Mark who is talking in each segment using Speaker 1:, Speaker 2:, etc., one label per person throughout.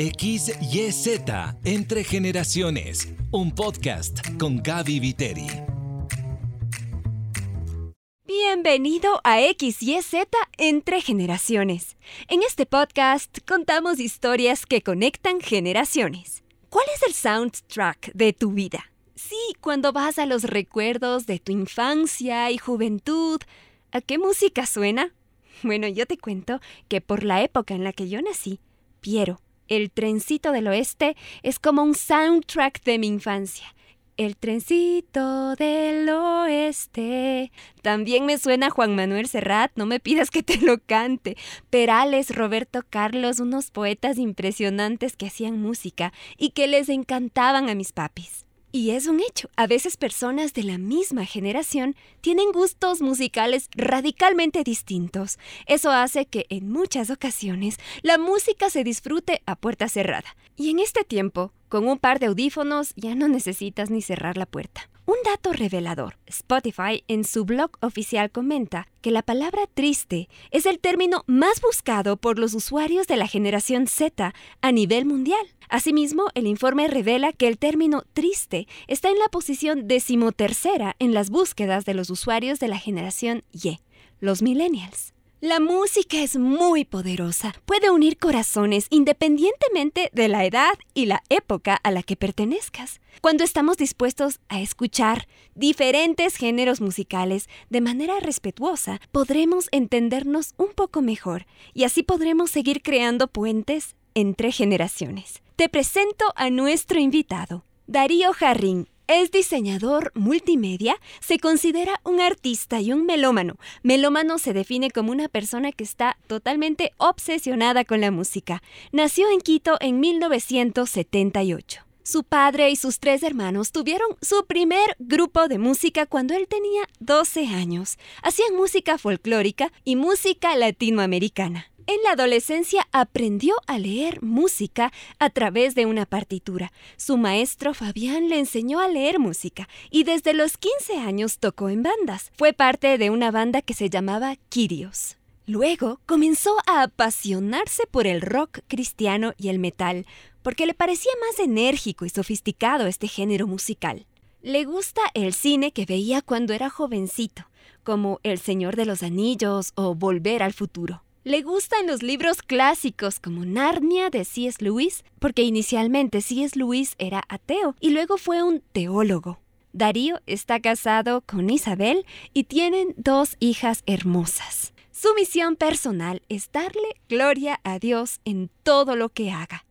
Speaker 1: XYZ Entre Generaciones, un podcast con Gaby Viteri.
Speaker 2: Bienvenido a XYZ Entre Generaciones. En este podcast contamos historias que conectan generaciones. ¿Cuál es el soundtrack de tu vida? Sí, cuando vas a los recuerdos de tu infancia y juventud, ¿a qué música suena? Bueno, yo te cuento que por la época en la que yo nací, Piero, el trencito del oeste, es como un soundtrack de mi infancia. El trencito del oeste. También me suena Juan Manuel Serrat, no me pidas que te lo cante. Perales, Roberto Carlos, unos poetas impresionantes que hacían música y que les encantaban a mis papis. Y es un hecho, a veces personas de la misma generación tienen gustos musicales radicalmente distintos. Eso hace que en muchas ocasiones la música se disfrute a puerta cerrada. Y en este tiempo, con un par de audífonos ya no necesitas ni cerrar la puerta. Un dato revelador. Spotify en su blog oficial comenta que la palabra triste es el término más buscado por los usuarios de la generación Z a nivel mundial. Asimismo, el informe revela que el término triste está en la posición decimotercera en las búsquedas de los usuarios de la generación Y, los millennials. La música es muy poderosa, puede unir corazones independientemente de la edad y la época a la que pertenezcas. Cuando estamos dispuestos a escuchar diferentes géneros musicales de manera respetuosa, podremos entendernos un poco mejor y así podremos seguir creando puentes entre generaciones. Te presento a nuestro invitado, Darío Jarrín, es diseñador multimedia, se considera un artista y un melómano. Melómano se define como una persona que está totalmente obsesionada con la música. Nació en Quito en 1978. Su padre y sus tres hermanos tuvieron su primer grupo de música cuando él tenía 12 años. Hacían música folclórica y música latinoamericana. En la adolescencia aprendió a leer música a través de una partitura. Su maestro Fabián le enseñó a leer música y desde los 15 años tocó en bandas. Fue parte de una banda que se llamaba Kyrios. Luego comenzó a apasionarse por el rock cristiano y el metal, porque le parecía más enérgico y sofisticado este género musical. Le gusta el cine que veía cuando era jovencito, como El Señor de los Anillos o Volver al Futuro. Le gustan los libros clásicos como Narnia de C.S. Lewis, porque inicialmente C.S. Lewis era ateo y luego fue un teólogo. Darío está casado con Isabel y tienen dos hijas hermosas. Su misión personal es darle gloria a Dios en todo lo que haga.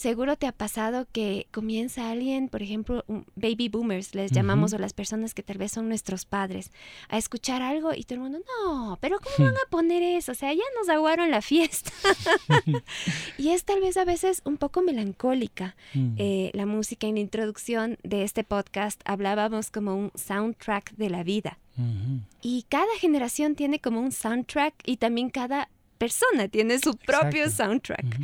Speaker 2: Seguro te ha pasado que comienza alguien, por ejemplo, baby boomers, les llamamos, o las personas que tal vez son nuestros padres, a escuchar algo y todo el mundo, no, pero ¿cómo van a poner eso? O sea, ya nos aguaron la fiesta. y es tal vez a veces un poco melancólica. Mm. Eh, la música en la introducción de este podcast hablábamos como un soundtrack de la vida. Y cada generación tiene como un soundtrack y también cada persona tiene su propio soundtrack.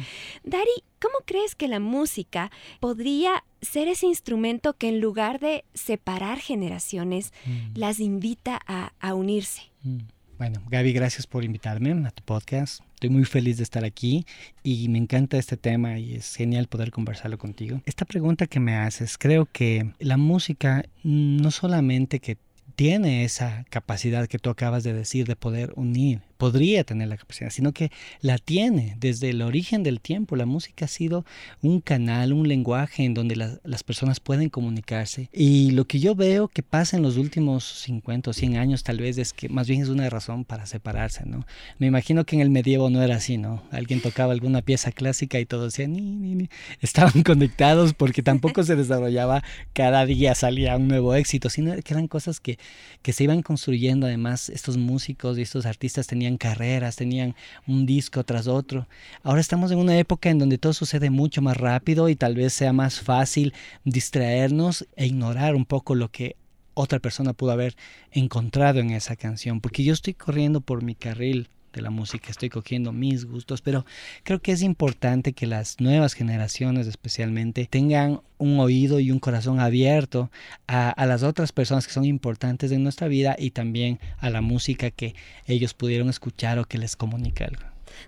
Speaker 2: Dari, ¿cómo crees que la música podría ser ese instrumento que en lugar de separar generaciones, mm. las invita a, unirse?
Speaker 3: Mm. Bueno, Gaby, gracias por invitarme a tu podcast. Estoy muy feliz de estar aquí y me encanta este tema y es genial poder conversarlo contigo. Esta pregunta que me haces, creo que la música no solamente que tiene esa capacidad que tú acabas de decir de poder unir podría tener la capacidad, sino que la tiene desde el origen del tiempo. La música ha sido un canal, un lenguaje en donde las personas pueden comunicarse. Y lo que yo veo que pasa en los últimos 50 o 100 años tal vez es que más bien es una razón para separarse, ¿no? Me imagino que en el medievo no era así, ¿no? Alguien tocaba alguna pieza clásica y todos decían, ni, ni, ni. estaban conectados porque tampoco se desarrollaba cada día salía un nuevo éxito, sino que eran cosas que, que se iban construyendo. Además, estos músicos y estos artistas tenían carreras, tenían un disco tras otro. Ahora estamos en una época en donde todo sucede mucho más rápido y tal vez sea más fácil distraernos e ignorar un poco lo que otra persona pudo haber encontrado en esa canción, porque yo estoy corriendo por mi carril de la música, estoy cogiendo mis gustos, pero creo que es importante que las nuevas generaciones especialmente tengan un oído y un corazón abierto a, a, las otras personas que son importantes en nuestra vida y también a la música que ellos pudieron escuchar o que les comunica algo.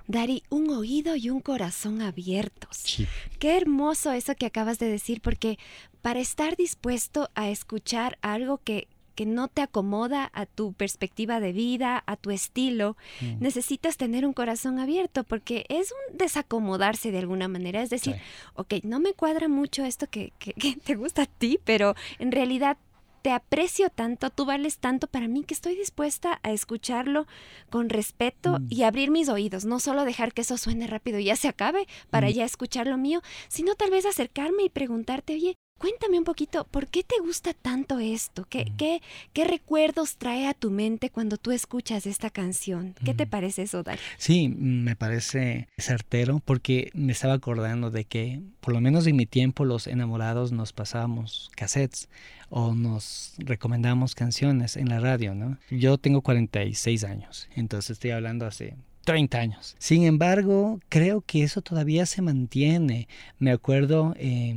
Speaker 2: Dari, un oído y un corazón abiertos.
Speaker 3: Sí.
Speaker 2: Qué hermoso eso que acabas de decir, porque para estar dispuesto a escuchar algo que, que no te acomoda a tu perspectiva de vida, a tu estilo,
Speaker 3: Mm.
Speaker 2: necesitas tener un corazón abierto porque es un desacomodarse de alguna manera. Es decir,
Speaker 3: Sí.
Speaker 2: ok, no me cuadra mucho esto que, que- que te gusta a ti, pero en realidad te aprecio tanto, tú vales tanto para mí que estoy dispuesta a escucharlo con respeto
Speaker 3: Mm.
Speaker 2: y abrir mis oídos, no solo dejar que eso suene rápido y ya se acabe para
Speaker 3: Mm.
Speaker 2: ya escuchar lo mío, sino tal vez acercarme y preguntarte, oye, cuéntame un poquito, ¿por qué te gusta tanto esto? ¿Qué,
Speaker 3: Mm.
Speaker 2: qué, qué recuerdos trae a tu mente cuando tú escuchas esta canción? ¿Qué te
Speaker 3: Mm.
Speaker 2: parece eso, Dari?
Speaker 3: Sí, me parece certero porque me estaba acordando de que, por lo menos en mi tiempo, los enamorados nos pasábamos cassettes o nos recomendamos canciones en la radio, ¿no? Yo tengo 46 años, entonces estoy hablando hace 30 años. Sin embargo, creo que eso todavía se mantiene. Me acuerdo, eh,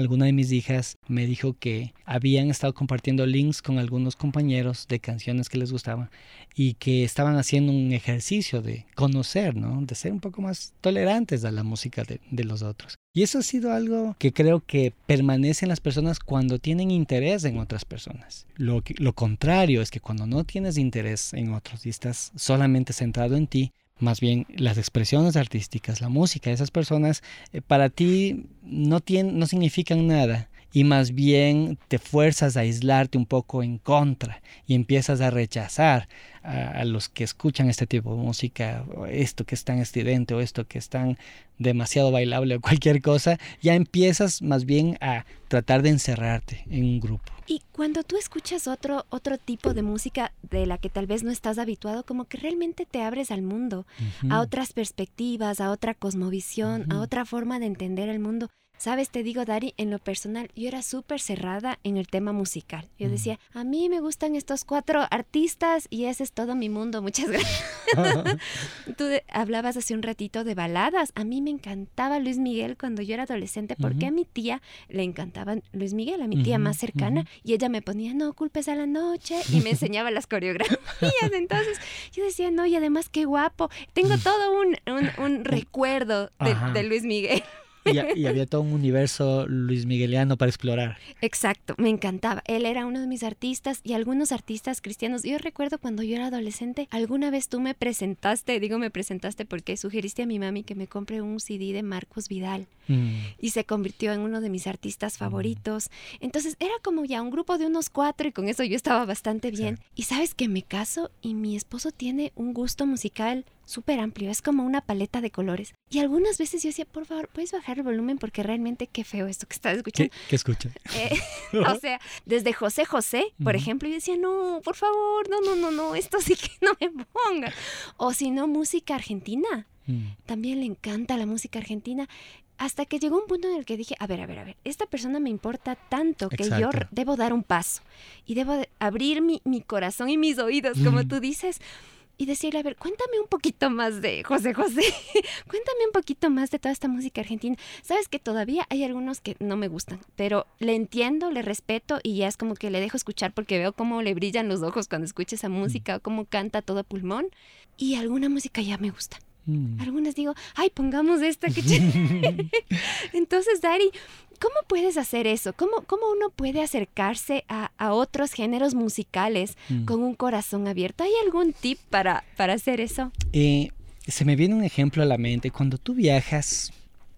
Speaker 3: alguna de mis hijas me dijo que habían estado compartiendo links con algunos compañeros de canciones que les gustaban y que estaban haciendo un ejercicio de conocer, ¿no? De ser un poco más tolerantes a la música de, los otros. Y eso ha sido algo que creo que permanece en las personas cuando tienen interés en otras personas. Lo, lo contrario es que cuando no tienes interés en otros y estás solamente centrado en ti, más bien las expresiones artísticas, la música de esas personas, eh, para ti no, tienen, no significan nada y más bien te fuerzas a aislarte un poco en contra y empiezas a rechazar a, a los que escuchan este tipo de música, esto que es tan estridente o esto que es tan demasiado bailable o cualquier cosa, ya empiezas más bien a tratar de encerrarte en un grupo.
Speaker 2: Y cuando tú escuchas otro, otro tipo de música de la que tal vez no estás habituado, como que realmente te abres al mundo, a otras perspectivas, a otra cosmovisión, a otra forma de entender el mundo. Sabes, te digo, Dari, en lo personal, yo era súper cerrada en el tema musical. Yo
Speaker 3: Mm.
Speaker 2: decía, a mí me gustan estos cuatro artistas y ese es todo mi mundo. Muchas gracias. Tú de- hablabas hace un ratito de baladas. A mí me encantaba Luis Miguel cuando yo era adolescente porque a mi tía le encantaba Luis Miguel, a mi tía más cercana, y ella me ponía, no culpes a la noche, y me enseñaba las coreografías. Entonces yo decía, no, y además qué guapo. Tengo todo un, un- un recuerdo de, de Luis Miguel.
Speaker 3: Y, ha- y había todo un universo Luis Migueliano para explorar.
Speaker 2: Exacto, me encantaba. Él era uno de mis artistas y algunos artistas cristianos. Yo recuerdo cuando yo era adolescente, alguna vez tú me presentaste, digo me presentaste porque sugeriste a mi mami que me compre un CD de Marcos Vidal
Speaker 3: Mm.
Speaker 2: y se convirtió en uno de mis artistas favoritos. Entonces era como ya un grupo de unos cuatro y con eso yo estaba bastante bien. Y sabes que me caso y mi esposo tiene un gusto musical súper amplio, es como una paleta de colores. Y algunas veces yo decía, por favor, ¿puedes bajar el volumen? Porque realmente qué feo esto que estás escuchando.
Speaker 3: ¿Qué, qué escucha?
Speaker 2: Eh, o sea, desde José José, por ejemplo, yo decía, no, por favor, no, no, no, no, esto sí que no me pongan. O si no, música argentina.
Speaker 3: Mm.
Speaker 2: También le encanta la música argentina. Hasta que llegó un punto en el que dije, a ver, a ver, a ver, esta persona me importa tanto que yo
Speaker 3: Exacto.
Speaker 2: debo dar un paso y debo de abrir mi, mi corazón y mis oídos, como
Speaker 3: Ujú.
Speaker 2: tú dices, y decirle, a ver, cuéntame un poquito más de José José, cuéntame un poquito más de toda esta música argentina. Sabes que todavía hay algunos que no me gustan, pero le entiendo, le respeto y ya es como que le dejo escuchar porque veo cómo le brillan los ojos cuando escucha esa música o cómo canta todo pulmón. Y alguna música ya me gusta.
Speaker 3: Mm.
Speaker 2: Algunas digo, ay, pongamos esta que ch-". Entonces, Dari, ¿cómo puedes hacer eso? ¿Cómo, cómo uno puede acercarse a, a otros géneros musicales
Speaker 3: Mm.
Speaker 2: con un corazón abierto? ¿Hay algún tip para, para hacer eso?
Speaker 3: Eh, se me viene un ejemplo a la mente. Cuando tú viajas,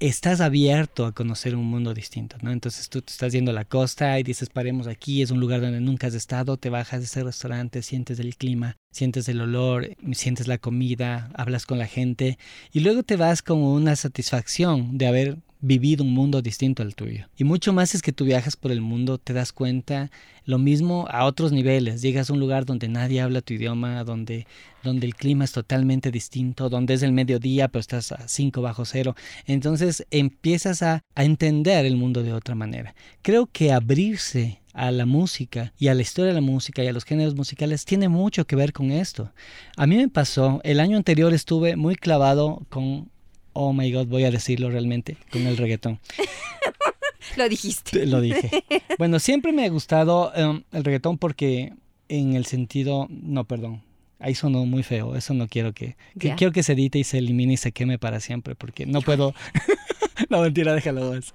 Speaker 3: estás abierto a conocer un mundo distinto, ¿no? Entonces tú te estás yendo a la costa y dices, paremos aquí, es un lugar donde nunca has estado, te bajas de ese restaurante, sientes el clima, sientes el olor, sientes la comida, hablas con la gente y luego te vas con una satisfacción de haber vivido un mundo distinto al tuyo. Y mucho más es que tú viajas por el mundo, te das cuenta lo mismo a otros niveles. Llegas a un lugar donde nadie habla tu idioma, donde, donde el clima es totalmente distinto, donde es el mediodía, pero estás a 5 bajo cero. Entonces empiezas a, a entender el mundo de otra manera. Creo que abrirse a la música y a la historia de la música y a los géneros musicales tiene mucho que ver con esto. A mí me pasó, el año anterior estuve muy clavado con, oh my god, voy a decirlo realmente, con el reggaetón.
Speaker 2: Lo dijiste.
Speaker 3: Te Lo dije. Bueno, siempre me ha gustado em, el reggaetón porque en el sentido, no, perdón. ahí sonó muy feo, eso no quiero que, que quiero que se edite y se elimine y se queme para siempre, porque no puedo, no mentira, déjalo más.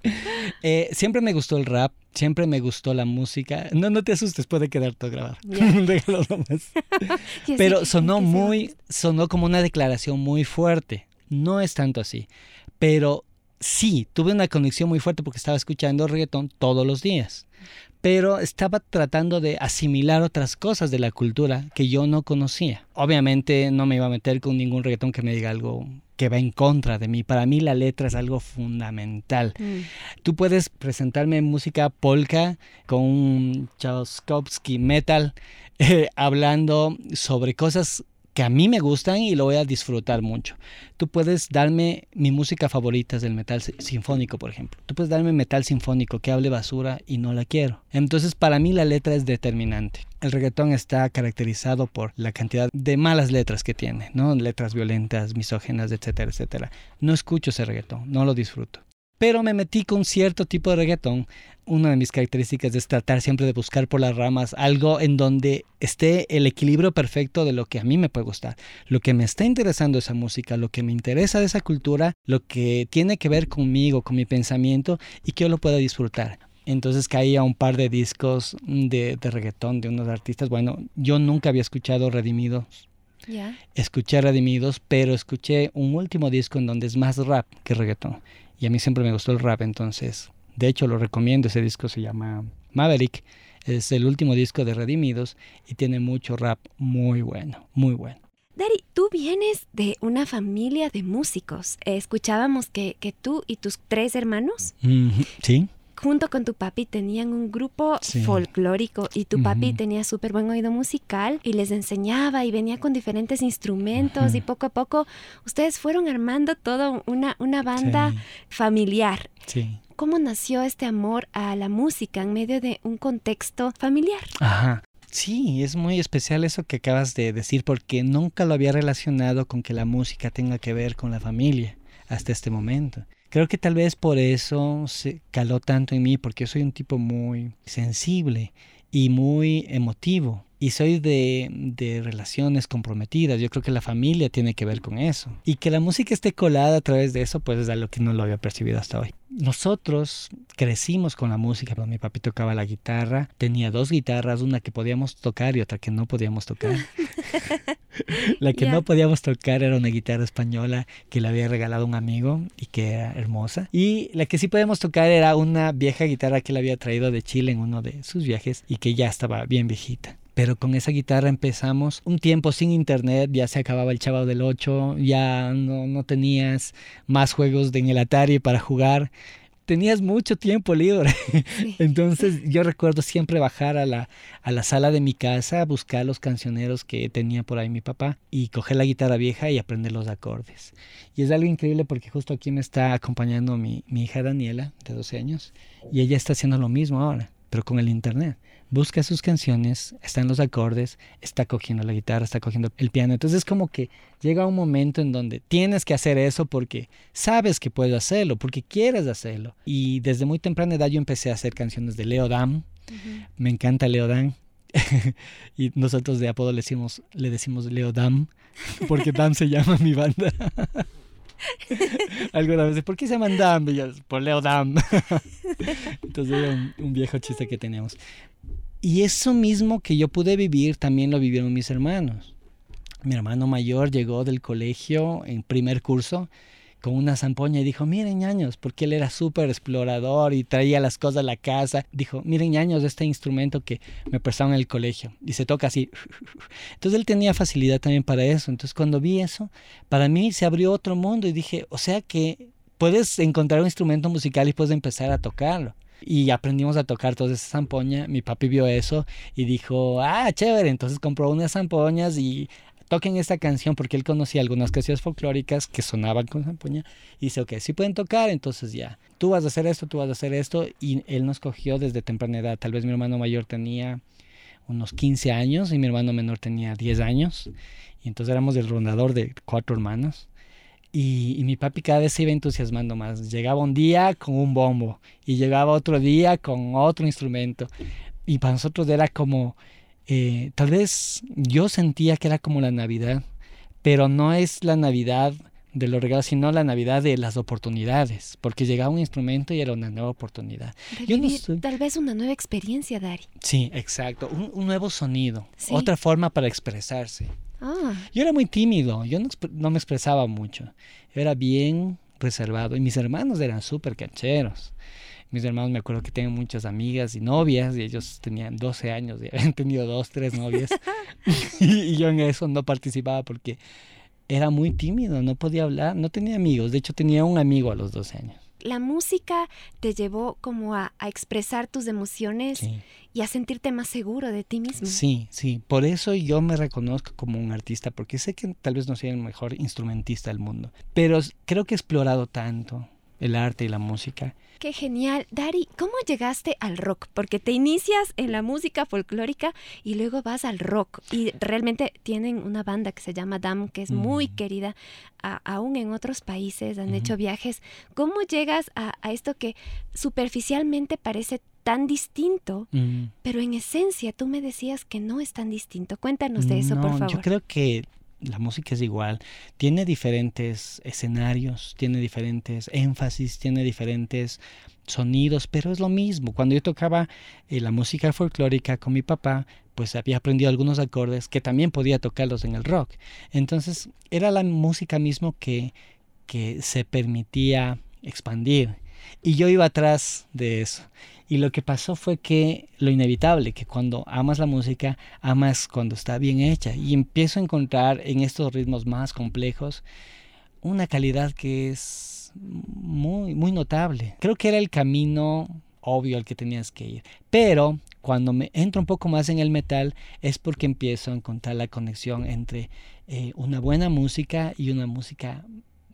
Speaker 3: Eh, siempre me gustó el rap, siempre me gustó la música, no, no te asustes, puede quedar todo grabado, déjalo nomás. Pero sonó muy, sonó como una declaración muy fuerte, no es tanto así, pero sí, tuve una conexión muy fuerte porque estaba escuchando reggaetón todos los días pero estaba tratando de asimilar otras cosas de la cultura que yo no conocía. Obviamente no me iba a meter con ningún reggaetón que me diga algo que va en contra de mí. Para mí la letra es algo fundamental. Mm. Tú puedes presentarme música polka con un Tchaikovsky metal eh, hablando sobre cosas que a mí me gustan y lo voy a disfrutar mucho. Tú puedes darme mi música favorita del metal sinfónico, por ejemplo. Tú puedes darme metal sinfónico que hable basura y no la quiero. Entonces, para mí la letra es determinante. El reggaetón está caracterizado por la cantidad de malas letras que tiene, ¿no? Letras violentas, misógenas, etcétera, etcétera. No escucho ese reggaetón, no lo disfruto pero me metí con cierto tipo de reggaetón. Una de mis características es tratar siempre de buscar por las ramas algo en donde esté el equilibrio perfecto de lo que a mí me puede gustar, lo que me está interesando esa música, lo que me interesa de esa cultura, lo que tiene que ver conmigo, con mi pensamiento y que yo lo pueda disfrutar. Entonces caí a un par de discos de, reggaetón de unos artistas. Bueno, yo nunca había escuchado Redimidos. Escuché Redimidos, pero escuché un último disco en donde es más rap que reggaetón y a mí siempre me gustó el rap, entonces, de hecho lo recomiendo, ese disco se llama Maverick, es el último disco de Redimidos y tiene mucho rap muy bueno, muy bueno.
Speaker 2: Dari, tú vienes de una familia de músicos. escuchábamos que, que, tú y tus tres hermanos
Speaker 3: sí
Speaker 2: junto con tu papi tenían un grupo folclórico y tu papi tenía súper buen oído musical y les enseñaba y venía con diferentes instrumentos y poco a poco ustedes fueron armando toda una, una banda familiar. ¿Cómo nació este amor a la música en medio de un contexto familiar?
Speaker 3: Ajá. Sí, es muy especial eso que acabas de decir porque nunca lo había relacionado con que la música tenga que ver con la familia hasta este momento. Creo que tal vez por eso se caló tanto en mí, porque soy un tipo muy sensible y muy emotivo y soy de, de, relaciones comprometidas. Yo creo que la familia tiene que ver con eso. Y que la música esté colada a través de eso, pues es algo que no lo había percibido hasta hoy. Nosotros crecimos con la música. Mi papi tocaba la guitarra. Tenía dos guitarras, una que podíamos tocar y otra que no podíamos tocar. la que no podíamos tocar era una guitarra española que le había regalado un amigo y que era hermosa. Y la que sí podíamos tocar era una vieja guitarra que le había traído de Chile en uno de sus viajes y que ya estaba bien viejita pero con esa guitarra empezamos un tiempo sin internet, ya se acababa el Chavo del 8, ya no, no tenías más juegos de en el Atari para jugar, tenías mucho tiempo libre. Entonces yo recuerdo siempre bajar a la, a la sala de mi casa, buscar los cancioneros que tenía por ahí mi papá y coger la guitarra vieja y aprender los acordes. Y es algo increíble porque justo aquí me está acompañando mi, mi hija Daniela, de 12 años, y ella está haciendo lo mismo ahora, pero con el internet busca sus canciones, está en los acordes, está cogiendo la guitarra, está cogiendo el piano. Entonces es como que llega un momento en donde tienes que hacer eso porque sabes que puedes hacerlo, porque quieres hacerlo. Y desde muy temprana edad yo empecé a hacer canciones de Leo Dam. Me encanta Leo Dam. y nosotros de apodo le decimos, le decimos Leo Dam, porque Dam se llama mi banda. Alguna vez, ¿por qué se llaman Dam? por Leo Dam. Entonces era un, un, viejo chiste que teníamos. Y eso mismo que yo pude vivir también lo vivieron mis hermanos. Mi hermano mayor llegó del colegio en primer curso con una zampoña y dijo, miren ñaños, porque él era súper explorador y traía las cosas a la casa. Dijo, miren ñaños, este instrumento que me prestaron en el colegio. Y se toca así. Entonces él tenía facilidad también para eso. Entonces cuando vi eso, para mí se abrió otro mundo y dije, o sea que puedes encontrar un instrumento musical y puedes empezar a tocarlo y aprendimos a tocar toda esa zampoña. Mi papi vio eso y dijo, ah, chévere, entonces compró unas zampoñas y toquen esta canción porque él conocía algunas canciones folclóricas que sonaban con zampoña. Y dice, ok, sí pueden tocar, entonces ya, tú vas a hacer esto, tú vas a hacer esto y él nos cogió desde temprana edad. Tal vez mi hermano mayor tenía unos 15 años y mi hermano menor tenía 10 años. Y entonces éramos el rondador de cuatro hermanos y, mi papi cada vez se iba entusiasmando más. Llegaba un día con un bombo y llegaba otro día con otro instrumento. Y para nosotros era como eh, tal vez yo sentía que era como la Navidad, pero no es la Navidad de los regalos, sino la Navidad de las oportunidades, porque llegaba un instrumento y era una nueva oportunidad.
Speaker 2: Yo no Tal vez una nueva experiencia, Dari.
Speaker 3: Sí, exacto, un, nuevo sonido, otra forma para expresarse. Ah. Yo era muy tímido, yo no, no, me expresaba mucho, era bien reservado y mis hermanos eran súper cancheros. Mis hermanos me acuerdo que tenían muchas amigas y novias y ellos tenían 12 años y habían tenido dos, tres novias y yo en eso no participaba porque era muy tímido, no podía hablar, no tenía amigos, de hecho tenía un amigo a los 12 años.
Speaker 2: La música te llevó como a, expresar tus emociones y a sentirte más seguro de ti mismo.
Speaker 3: Sí, sí, por eso yo me reconozco como un artista, porque sé que tal vez no soy el mejor instrumentista del mundo, pero creo que he explorado tanto el arte y la música
Speaker 2: Qué genial. Dari, ¿cómo llegaste al rock? Porque te inicias en la música folclórica y luego vas al rock. Y realmente tienen una banda que se llama Dam, que es muy querida, aún en otros países, han hecho viajes. ¿Cómo llegas a, esto que superficialmente parece tan distinto, pero en esencia tú me decías que no es tan distinto? Cuéntanos de eso, por favor.
Speaker 3: Yo creo que la música es igual, tiene diferentes escenarios, tiene diferentes énfasis, tiene diferentes sonidos, pero es lo mismo. Cuando yo tocaba eh, la música folclórica con mi papá, pues había aprendido algunos acordes que también podía tocarlos en el rock. Entonces era la música mismo que, que se permitía expandir. Y yo iba atrás de eso. Y lo que pasó fue que lo inevitable, que cuando amas la música, amas cuando está bien hecha. Y empiezo a encontrar en estos ritmos más complejos una calidad que es muy, muy notable. Creo que era el camino obvio al que tenías que ir. Pero cuando me entro un poco más en el metal es porque empiezo a encontrar la conexión entre eh, una buena música y una música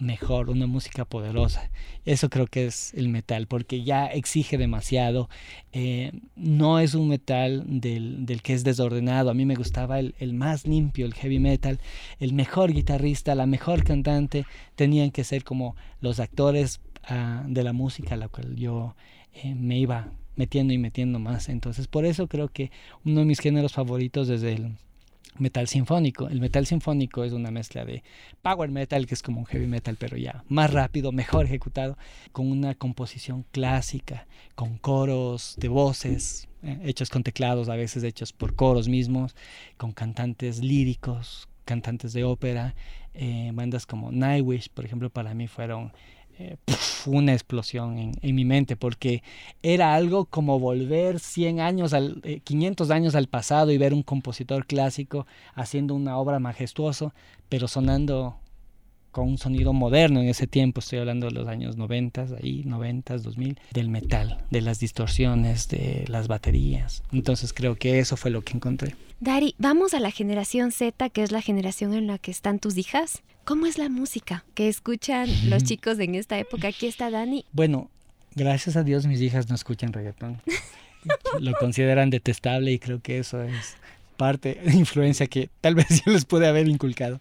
Speaker 3: mejor, una música poderosa. Eso creo que es el metal, porque ya exige demasiado. Eh, no es un metal del, del, que es desordenado. A mí me gustaba el, el, más limpio, el heavy metal. El mejor guitarrista, la mejor cantante, tenían que ser como los actores uh, de la música a la cual yo eh, me iba metiendo y metiendo más. Entonces, por eso creo que uno de mis géneros favoritos desde el metal sinfónico. El metal sinfónico es una mezcla de power metal, que es como un heavy metal, pero ya más rápido, mejor ejecutado, con una composición clásica, con coros de voces, eh, hechos con teclados, a veces hechos por coros mismos, con cantantes líricos, cantantes de ópera, eh, bandas como Nightwish, por ejemplo, para mí fueron eh, una explosión en, mi mente porque era algo como volver 100 años, al, 500 eh, años al pasado y ver un compositor clásico haciendo una obra majestuosa, pero sonando con un sonido moderno en ese tiempo, estoy hablando de los años 90, ahí 90, 2000, del metal, de las distorsiones, de las baterías. Entonces creo que eso fue lo que encontré.
Speaker 2: Dari, vamos a la generación Z, que es la generación en la que están tus hijas. ¿Cómo es la música que escuchan los chicos en esta época? Aquí está Dani.
Speaker 3: Bueno, gracias a Dios mis hijas no escuchan reggaetón. Lo consideran detestable y creo que eso es parte de influencia que tal vez yo les puede haber inculcado.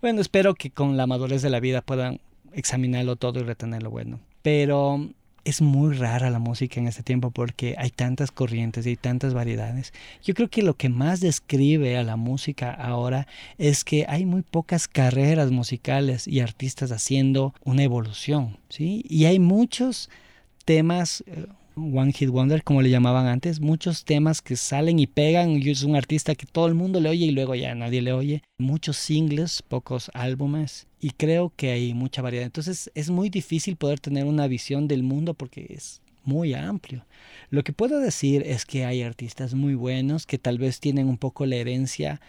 Speaker 3: Bueno, espero que con la madurez de la vida puedan examinarlo todo y retener lo bueno. Pero es muy rara la música en este tiempo porque hay tantas corrientes y hay tantas variedades. Yo creo que lo que más describe a la música ahora es que hay muy pocas carreras musicales y artistas haciendo una evolución, ¿sí? Y hay muchos temas eh, One Hit Wonder, como le llamaban antes, muchos temas que salen y pegan, y es un artista que todo el mundo le oye y luego ya nadie le oye, muchos singles, pocos álbumes, y creo que hay mucha variedad. Entonces es muy difícil poder tener una visión del mundo porque es muy amplio. Lo que puedo decir es que hay artistas muy buenos que tal vez tienen un poco la herencia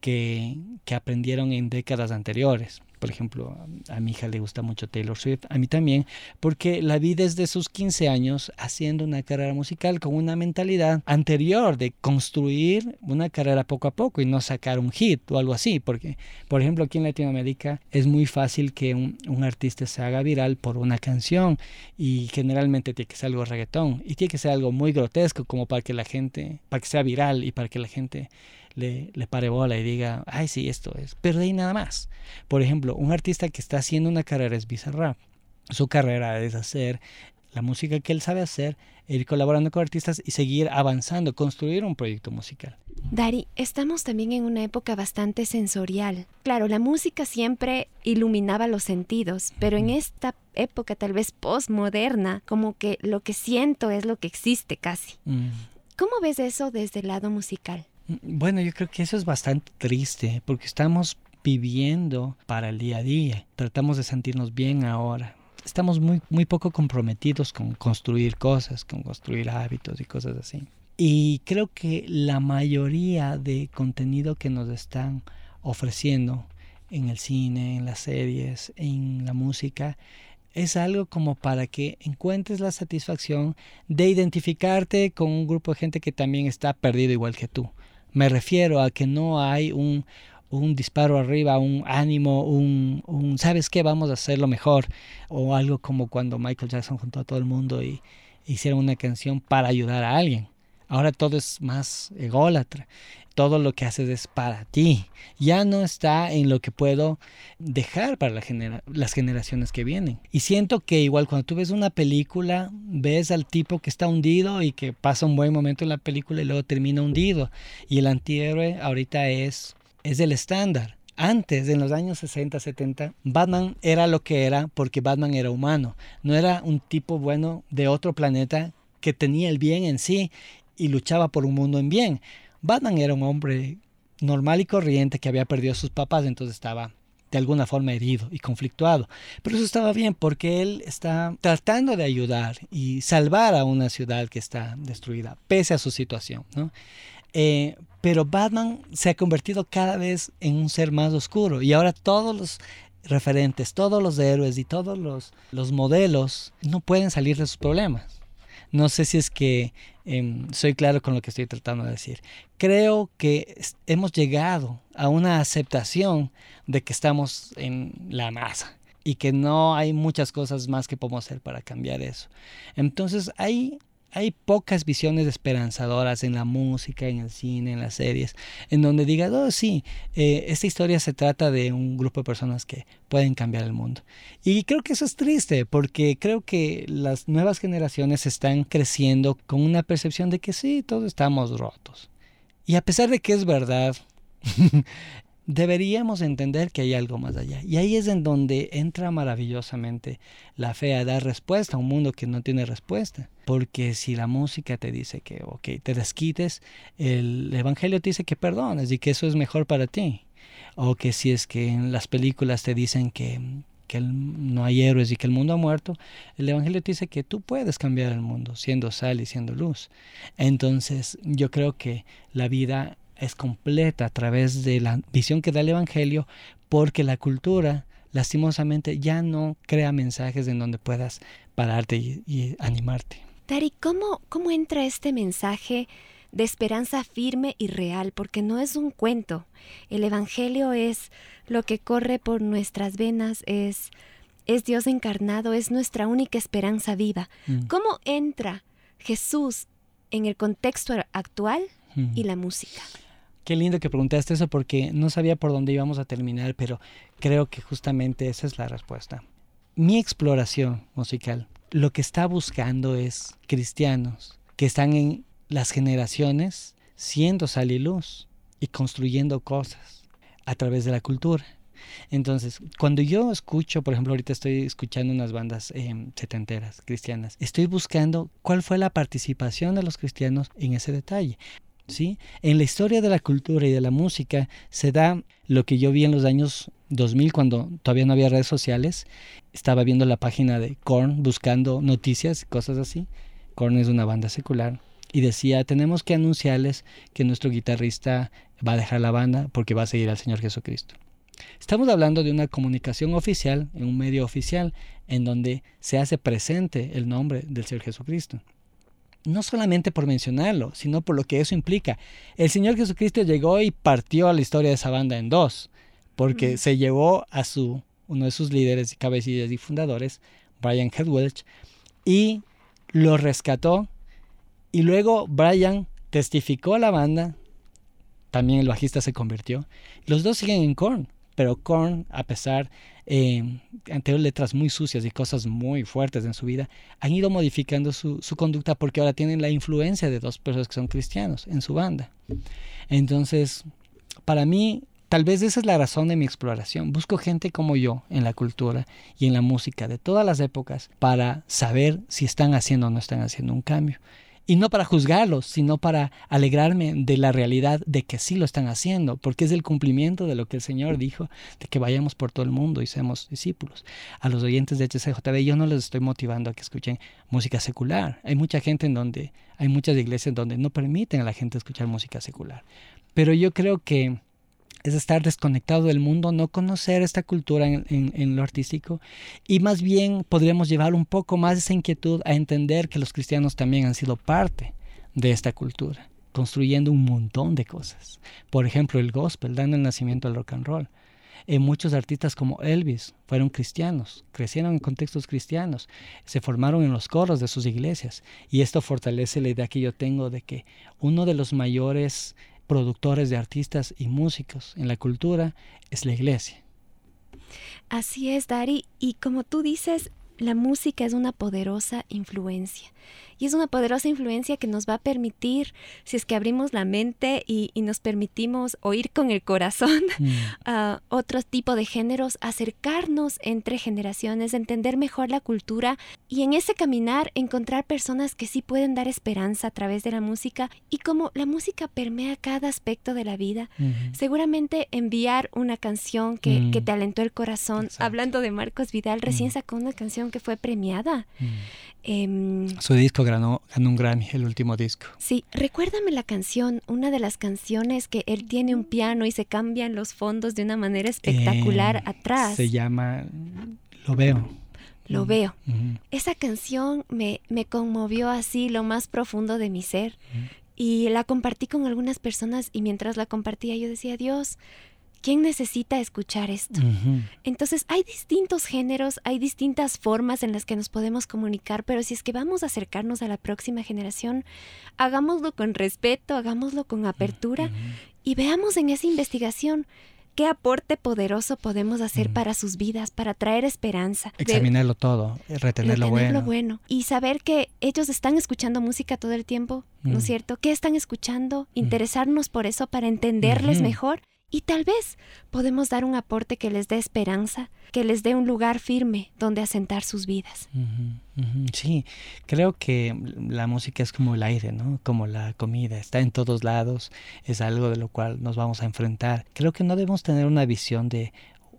Speaker 3: que, que aprendieron en décadas anteriores por ejemplo, a mi hija le gusta mucho Taylor Swift, a mí también, porque la vi desde sus 15 años haciendo una carrera musical con una mentalidad anterior de construir una carrera poco a poco y no sacar un hit o algo así, porque, por ejemplo, aquí en Latinoamérica es muy fácil que un, artista se haga viral por una canción y generalmente tiene que ser algo reggaetón y tiene que ser algo muy grotesco como para que la gente, para que sea viral y para que la gente le, le pare bola y diga, ay, sí, esto es. Pero de ahí nada más. Por ejemplo, un artista que está haciendo una carrera es Bizarrap. Su carrera es hacer la música que él sabe hacer, ir colaborando con artistas y seguir avanzando, construir un proyecto musical.
Speaker 2: Dari, estamos también en una época bastante sensorial. Claro, la música siempre iluminaba los sentidos, pero en esta época tal vez postmoderna, como que lo que siento es lo que existe casi. Mm. ¿Cómo ves eso desde el lado musical?
Speaker 3: Bueno, yo creo que eso es bastante triste porque estamos viviendo para el día a día. Tratamos de sentirnos bien ahora. Estamos muy, muy poco comprometidos con construir cosas, con construir hábitos y cosas así. Y creo que la mayoría de contenido que nos están ofreciendo en el cine, en las series, en la música, es algo como para que encuentres la satisfacción de identificarte con un grupo de gente que también está perdido igual que tú. Me refiero a que no hay un, un disparo arriba, un ánimo, un, un, ¿sabes qué? Vamos a hacerlo mejor. O algo como cuando Michael Jackson juntó a todo el mundo y hicieron una canción para ayudar a alguien. Ahora todo es más ególatra. Todo lo que haces es para ti. Ya no está en lo que puedo dejar para las generaciones que vienen. Y siento que igual cuando tú ves una película, ves al tipo que está hundido y que pasa un buen momento en la película y luego termina hundido. Y el antihéroe ahorita es, es el estándar. Antes, en los años 60, 70, Batman era lo que era porque Batman era humano. No era un tipo bueno de otro planeta que tenía el bien en sí y luchaba por un mundo en bien. Batman era un hombre normal y corriente que había perdido a sus papás, entonces estaba de alguna forma herido y conflictuado. Pero eso estaba bien porque él está tratando de ayudar y salvar a una ciudad que está destruida, pese a su situación. Eh, pero Batman se ha convertido cada vez en un ser más oscuro y ahora todos los referentes, todos los héroes y todos los, los modelos no pueden salir de sus problemas. No sé si es que em, soy claro con lo que estoy tratando de decir. Creo que hemos llegado a una aceptación de que estamos en la masa y que no hay muchas cosas más que podemos hacer para cambiar eso. Entonces hay hay pocas visiones esperanzadoras en la música, en el cine, en las series, en donde digas, oh sí, eh, esta historia se trata de un grupo de personas que pueden cambiar el mundo. Y creo que eso es triste, porque creo que las nuevas generaciones están creciendo con una percepción de que sí, todos estamos rotos. Y a pesar de que es verdad, deberíamos entender que hay algo más allá. Y ahí es en donde entra maravillosamente la fe a dar respuesta a un mundo que no tiene respuesta. Porque si la música te dice que, ok, te desquites, el Evangelio te dice que perdones y que eso es mejor para ti. O que si es que en las películas te dicen que, que no hay héroes y que el mundo ha muerto, el Evangelio te dice que tú puedes cambiar el mundo siendo sal y siendo luz. Entonces yo creo que la vida es completa a través de la visión que da el Evangelio, porque la cultura lastimosamente ya no crea mensajes en donde puedas pararte y, animarte.
Speaker 2: Dari, ¿cómo, ¿cómo entra este mensaje de esperanza firme y real? Porque no es un cuento. El Evangelio es lo que corre por nuestras venas, es, es Dios encarnado, es nuestra única esperanza viva. Mm. ¿Cómo entra Jesús en el contexto actual y la música?
Speaker 3: Qué lindo que preguntaste eso porque no sabía por dónde íbamos a terminar, pero creo que justamente esa es la respuesta. Mi exploración musical lo que está buscando es cristianos que están en las generaciones siendo sal y luz y construyendo cosas a través de la cultura. Entonces, cuando yo escucho, por ejemplo, ahorita estoy escuchando unas bandas em, setenteras cristianas, estoy buscando cuál fue la participación de los cristianos en ese detalle. ¿Sí? En la historia de la cultura y de la música se da lo que yo vi en los años 2000 cuando todavía no había redes sociales. Estaba viendo la página de Korn buscando noticias, cosas así. Korn es una banda secular. Y decía, tenemos que anunciarles que nuestro guitarrista va a dejar la banda porque va a seguir al Señor Jesucristo. Estamos hablando de una comunicación oficial, en un medio oficial, en donde se hace presente el nombre del Señor Jesucristo no solamente por mencionarlo, sino por lo que eso implica. El Señor Jesucristo llegó y partió la historia de esa banda en dos, porque se llevó a su, uno de sus líderes, cabecillas y fundadores, Brian Hedwelch, y lo rescató. Y luego Brian testificó a la banda, también el bajista se convirtió. Los dos siguen en Korn. pero Korn, a pesar eh, ante letras muy sucias y cosas muy fuertes en su vida, han ido modificando su, su conducta porque ahora tienen la influencia de dos personas que son cristianos en su banda. Entonces, para mí, Tal vez esa es la razón de mi exploración. Busco gente como yo en la cultura y en la música de todas las épocas para saber si están haciendo o no están haciendo un cambio. Y no para juzgarlos, sino para alegrarme de la realidad de que sí lo están haciendo, porque es el cumplimiento de lo que el Señor dijo, de que vayamos por todo el mundo y seamos discípulos. A los oyentes de HCJB yo no les estoy motivando a que escuchen música secular. Hay mucha gente en donde, hay muchas iglesias donde no permiten a la gente escuchar música secular. Pero yo creo que es estar desconectado del mundo, no conocer esta cultura en, lo artístico y más bien podríamos llevar un poco más esa inquietud a entender que los cristianos también han sido parte de esta cultura, construyendo un montón de cosas. Por ejemplo, el gospel, dando el nacimiento al rock and roll. Eh, muchos artistas como Elvis fueron cristianos, crecieron en contextos cristianos, se formaron en los coros de sus iglesias y esto fortalece la idea que yo tengo de que uno de los mayores productores de artistas y músicos en la cultura es la iglesia.
Speaker 2: Así es, Dari. Y como tú dices, la música es una poderosa influencia. Y es una poderosa influencia que nos va a permitir, si es que abrimos la mente y, nos permitimos oír con el corazón mm. a otro tipo de géneros, acercarnos entre generaciones, entender mejor la cultura y en ese caminar encontrar personas que sí pueden dar esperanza a través de la música. Y como la música permea cada aspecto de la vida, seguramente enviar una canción que, mm. te alentó el corazón. Hablando de Marcos Vidal, recién mm. sacó una canción que fue premiada.
Speaker 3: Em, Su disco ganó, ganó un Grammy, el último disco.
Speaker 2: Sí, recuérdame la canción, una de las canciones que él tiene un piano y se cambian los fondos de una manera espectacular
Speaker 3: eh,
Speaker 2: atrás.
Speaker 3: Se llama Lo veo.
Speaker 2: Lo veo. Esa canción me, me, conmovió así lo más profundo de mi ser. Y la compartí con algunas personas y mientras la compartía yo decía, Dios, ¿Quién necesita escuchar esto? Entonces hay distintos géneros, hay distintas formas en las que nos podemos comunicar, pero si es que vamos a acercarnos a la próxima generación, hagámoslo con respeto, hagámoslo con apertura y veamos en esa investigación qué aporte poderoso podemos hacer para sus vidas, para traer esperanza.
Speaker 3: Examinarlo todo, retener, lo bueno.
Speaker 2: bueno. Y saber que ellos están escuchando música todo el tiempo, ¿no es cierto? ¿Qué están escuchando? Interesarnos por eso para entenderles mejor y tal vez podemos dar un aporte que les dé esperanza, que les dé un lugar firme donde asentar sus vidas.
Speaker 3: Sí, creo que la música es como el aire, ¿no? Como la comida, está en todos lados, es algo de lo cual nos vamos a enfrentar. Creo que no debemos tener una visión de,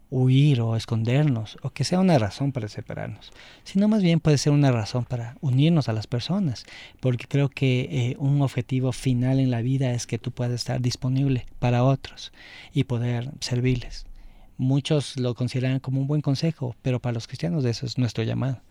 Speaker 3: huir o escondernos o que sea una razón para separarnos, sino más bien puede ser una razón para unirnos a las personas, porque creo que eh, un objetivo final en la vida es que tú puedas estar disponible para otros y poder servirles. Muchos lo consideran como un buen consejo, pero para los cristianos eso es nuestro llamado.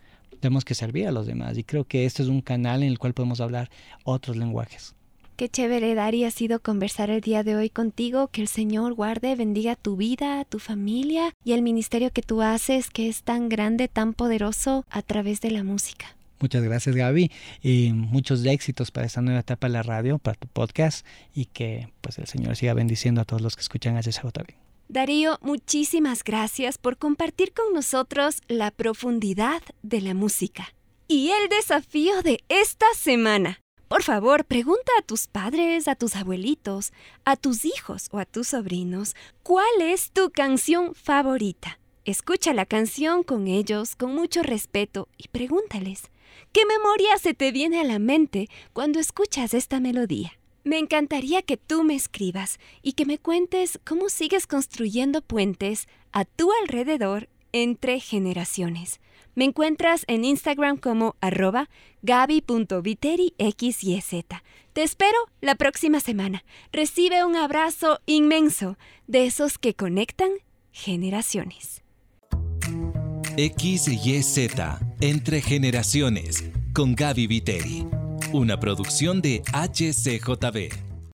Speaker 3: Tenemos que servir a los demás y creo que este es un canal en el cual podemos hablar otros lenguajes.
Speaker 2: Qué chévere, Dari, ha sido conversar el día de hoy contigo. Que el Señor guarde, bendiga tu vida, tu familia y el ministerio que tú haces, que es tan grande, tan poderoso a través de la música.
Speaker 3: Muchas gracias Gaby y muchos éxitos para esta nueva etapa de la radio, para tu podcast y que pues el Señor siga bendiciendo a todos los que escuchan a HCJB.
Speaker 2: Darío, muchísimas gracias por compartir con nosotros la profundidad de la música. Y el desafío de esta semana. Por favor, pregunta a tus padres, a tus abuelitos, a tus hijos o a tus sobrinos cuál es tu canción favorita. Escucha la canción con ellos con mucho respeto y pregúntales, ¿qué memoria se te viene a la mente cuando escuchas esta melodía? Me encantaría que tú me escribas y que me cuentes cómo sigues construyendo puentes a tu alrededor entre generaciones. Me encuentras en Instagram como arroba. Te espero la próxima semana. Recibe un abrazo inmenso de esos que conectan generaciones.
Speaker 1: XYZ Entre Generaciones con Gaby Viteri. Una producción de HCJB.